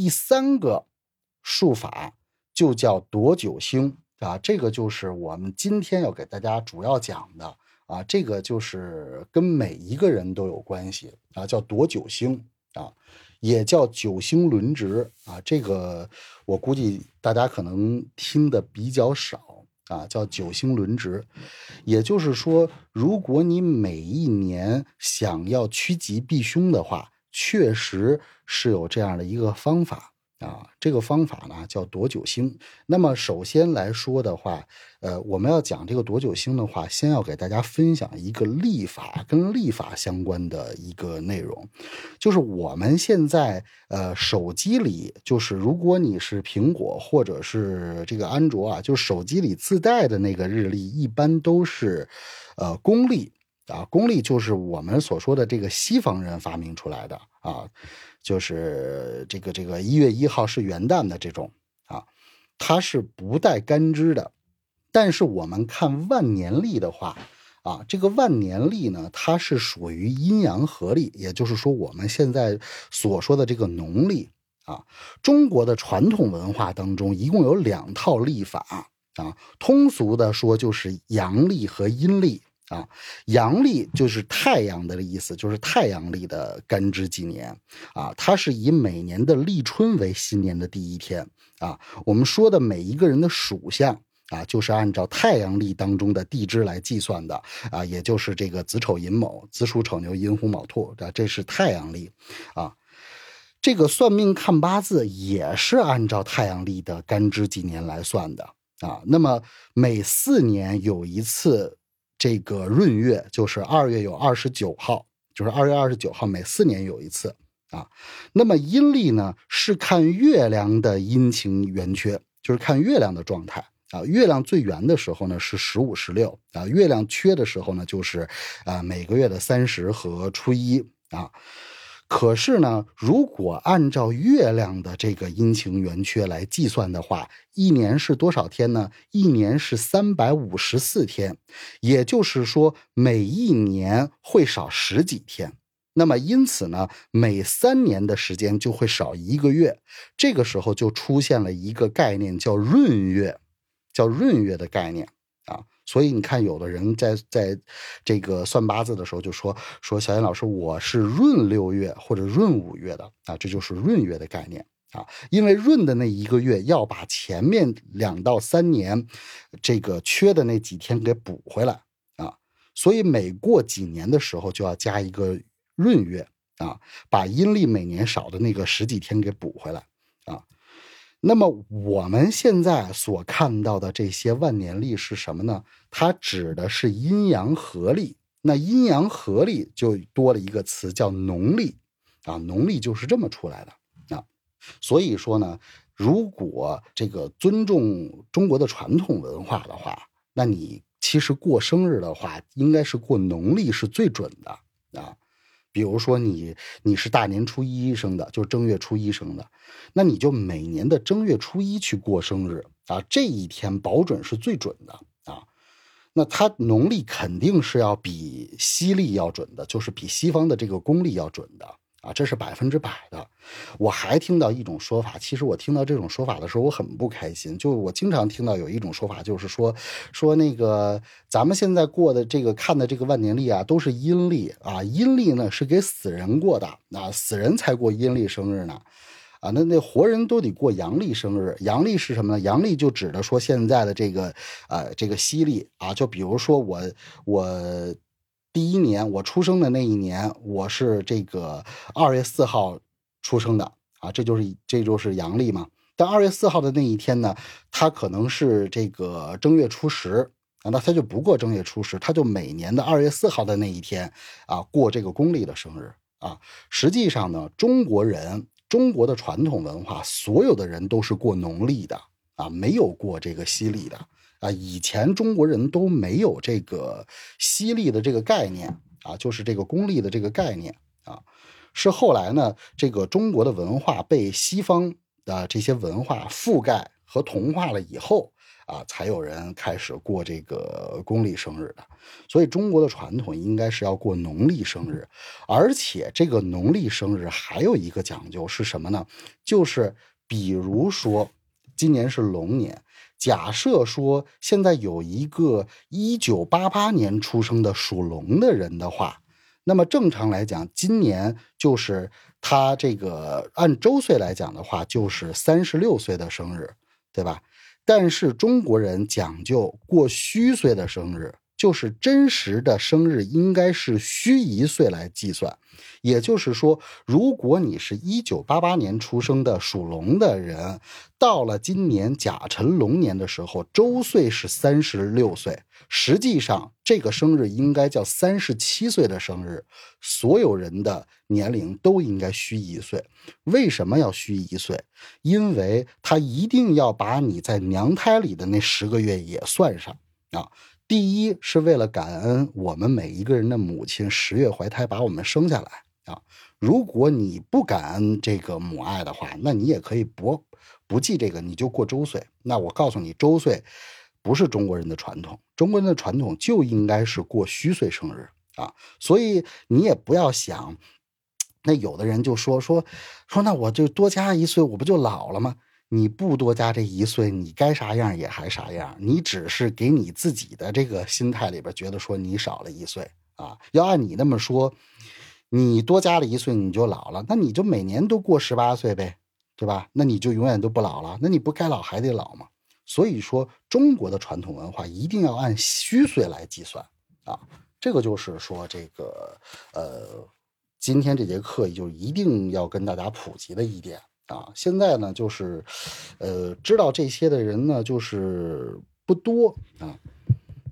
第三个术法就叫夺九星啊，这个就是我们今天要给大家主要讲的啊，这个就是跟每一个人都有关系啊，叫夺九星啊，也叫九星轮值啊，这个我估计大家可能听的比较少啊，叫九星轮值，也就是说，如果你每一年想要趋吉避凶的话。确实是有这样的一个方法啊，这个方法呢叫夺九星。那么首先来说的话，呃，我们要讲这个夺九星的话，先要给大家分享一个历法跟历法相关的一个内容，就是我们现在呃手机里，就是如果你是苹果或者是这个安卓啊，就手机里自带的那个日历，一般都是呃公历。啊，公历就是我们所说的这个西方人发明出来的啊，就是这个这个一月一号是元旦的这种啊，它是不带干支的。但是我们看万年历的话啊，这个万年历呢，它是属于阴阳合历，也就是说我们现在所说的这个农历啊。中国的传统文化当中一共有两套历法啊，通俗的说就是阳历和阴历。啊，阳历就是太阳的意思，就是太阳历的干支纪年啊，它是以每年的立春为新年的第一天啊。我们说的每一个人的属相啊，就是按照太阳历当中的地支来计算的啊，也就是这个子丑寅卯、子鼠丑牛、寅虎卯兔啊，这是太阳历啊。这个算命看八字也是按照太阳历的干支纪年来算的啊。那么每四年有一次。这个闰月就是二月有二十九号，就是二月二十九号，每四年有一次啊。那么阴历呢是看月亮的阴晴圆缺，就是看月亮的状态啊。月亮最圆的时候呢是十五、十六啊，月亮缺的时候呢就是啊每个月的三十和初一啊。可是呢，如果按照月亮的这个阴晴圆缺来计算的话，一年是多少天呢？一年是三百五十四天，也就是说每一年会少十几天。那么因此呢，每三年的时间就会少一个月。这个时候就出现了一个概念，叫闰月，叫闰月的概念啊。所以你看，有的人在在这个算八字的时候就说说小严老师，我是闰六月或者闰五月的啊，这就是闰月的概念啊。因为闰的那一个月要把前面两到三年这个缺的那几天给补回来啊，所以每过几年的时候就要加一个闰月啊，把阴历每年少的那个十几天给补回来。那么我们现在所看到的这些万年历是什么呢？它指的是阴阳合历。那阴阳合历就多了一个词叫农历啊，农历就是这么出来的啊。所以说呢，如果这个尊重中国的传统文化的话，那你其实过生日的话，应该是过农历是最准的啊。比如说你你是大年初一生的，就是正月初一生的，那你就每年的正月初一去过生日啊，这一天保准是最准的啊。那它农历肯定是要比西历要准的，就是比西方的这个公历要准的。啊，这是百分之百的。我还听到一种说法，其实我听到这种说法的时候，我很不开心。就我经常听到有一种说法，就是说，说那个咱们现在过的这个看的这个万年历啊，都是阴历啊，阴历呢是给死人过的啊，死人才过阴历生日呢，啊，那那活人都得过阳历生日。阳历是什么呢？阳历就指的说现在的这个呃这个西历啊，就比如说我我。第一年我出生的那一年，我是这个二月四号出生的啊，这就是这就是阳历嘛。但二月四号的那一天呢，他可能是这个正月初十啊，那他就不过正月初十，他就每年的二月四号的那一天啊过这个公历的生日啊。实际上呢，中国人中国的传统文化，所有的人都是过农历的啊，没有过这个西历的。啊，以前中国人都没有这个西历的这个概念啊，就是这个公历的这个概念啊，是后来呢，这个中国的文化被西方的这些文化覆盖和同化了以后啊，才有人开始过这个公历生日的。所以中国的传统应该是要过农历生日，而且这个农历生日还有一个讲究是什么呢？就是比如说今年是龙年，假设说现在有一个一九八八年出生的属龙的人的话，那么正常来讲，今年就是他这个按周岁来讲的话，就是三十六岁的生日，对吧？但是中国人讲究过虚岁的生日，就是真实的生日应该是虚一岁来计算。也就是说，如果你是一九八八年出生的属龙的人，到了今年甲辰龙年的时候，周岁是三十六岁，实际上这个生日应该叫三十七岁的生日。所有人的年龄都应该虚一岁。为什么要虚一岁？因为他一定要把你在娘胎里的那十个月也算上啊。第一是为了感恩我们每一个人的母亲十月怀胎把我们生下来啊。如果你不感恩这个母爱的话，那你也可以不不记这个，你就过周岁。那我告诉你，周岁不是中国人的传统，中国人的传统就应该是过虚岁生日啊。所以你也不要想。那有的人就说说说，那我就多加一岁，我不就老了吗？你不多加这一岁，你该啥样也还啥样。你只是给你自己的这个心态里边觉得说你少了一岁啊。要按你那么说，你多加了一岁你就老了，那你就每年都过十八岁呗，对吧？那你就永远都不老了。那你不该老还得老吗？所以说，中国的传统文化一定要按虚岁来计算啊。这个就是说这个呃。今天这节课就一定要跟大家普及的一点啊！现在呢，就是，呃，知道这些的人呢，就是不多啊，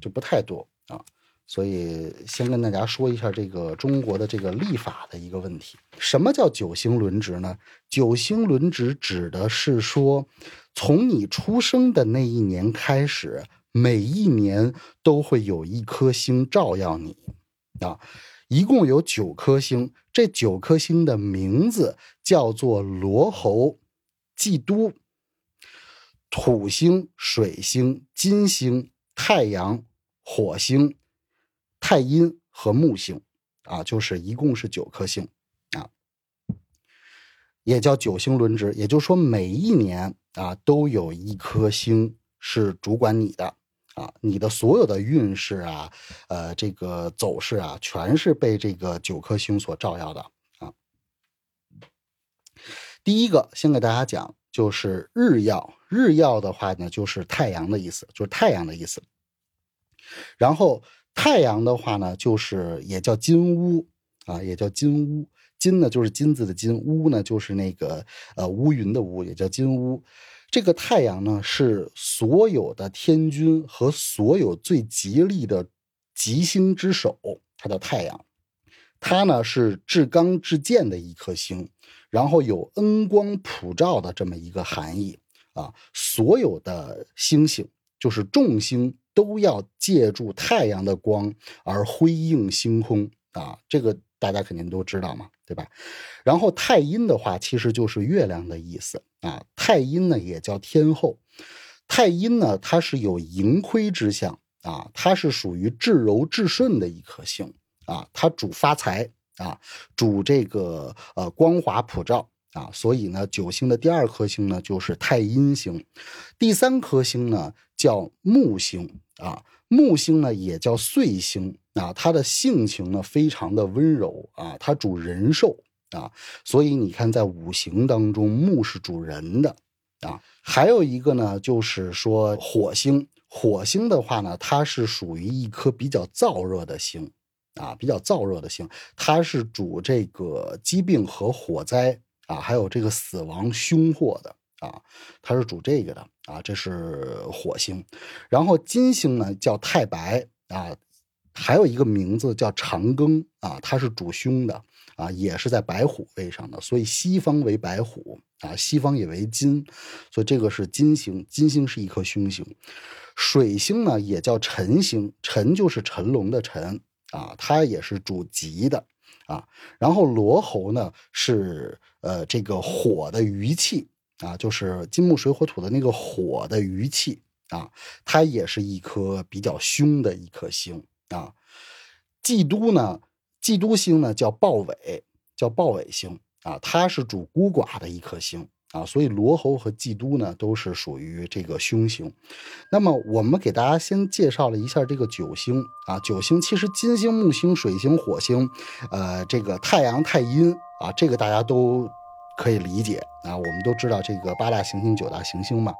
就不太多啊。所以先跟大家说一下这个中国的这个历法的一个问题。什么叫九星轮值呢？九星轮值指的是说，从你出生的那一年开始，每一年都会有一颗星照耀你啊。一共有九颗星，这九颗星的名字叫做罗侯、祭都、土星、水星、金星、太阳、火星、太阴和木星，啊，就是一共是九颗星，啊，也叫九星轮值，也就是说每一年啊都有一颗星是主管你的。啊，你的所有的运势啊，呃，这个走势啊，全是被这个九颗星所照耀的啊。第一个，先给大家讲，就是日曜。日曜的话呢，就是太阳的意思，就是太阳的意思。然后太阳的话呢，就是也叫金乌啊，也叫金乌。金呢，就是金子的金；乌呢，就是那个呃乌云的乌，也叫金乌。这个太阳呢，是所有的天君和所有最吉利的吉星之首，它叫太阳。它呢是至刚至健的一颗星，然后有恩光普照的这么一个含义啊。所有的星星，就是众星，都要借助太阳的光而辉映星空啊。这个大家肯定都知道嘛。对吧？然后太阴的话，其实就是月亮的意思啊。太阴呢，也叫天后。太阴呢，它是有盈亏之象啊，它是属于至柔至顺的一颗星啊，它主发财啊，主这个呃光华普照啊。所以呢，九星的第二颗星呢，就是太阴星。第三颗星呢，叫木星啊。木星呢，也叫岁星啊，它的性情呢非常的温柔啊，它主人寿啊，所以你看，在五行当中，木是主人的啊。还有一个呢，就是说火星，火星的话呢，它是属于一颗比较燥热的星啊，比较燥热的星，它是主这个疾病和火灾啊，还有这个死亡凶祸的。啊，它是主这个的啊，这是火星，然后金星呢叫太白啊，还有一个名字叫长庚啊，它是主凶的啊，也是在白虎位上的，所以西方为白虎啊，西方也为金，所以这个是金星，金星是一颗凶星。水星呢也叫辰星，辰就是辰龙的辰啊，它也是主吉的啊。然后罗喉呢是呃这个火的余气。啊，就是金木水火土的那个火的余气啊，它也是一颗比较凶的一颗星啊。嫉妒呢，嫉妒星呢叫豹尾，叫豹尾星啊，它是主孤寡的一颗星。啊，所以罗侯和嫉妒呢，都是属于这个凶星。那么我们给大家先介绍了一下这个九星啊，九星其实金星、木星、水星、火星，呃，这个太阳、太阴啊，这个大家都可以理解啊。我们都知道这个八大行星、九大行星嘛。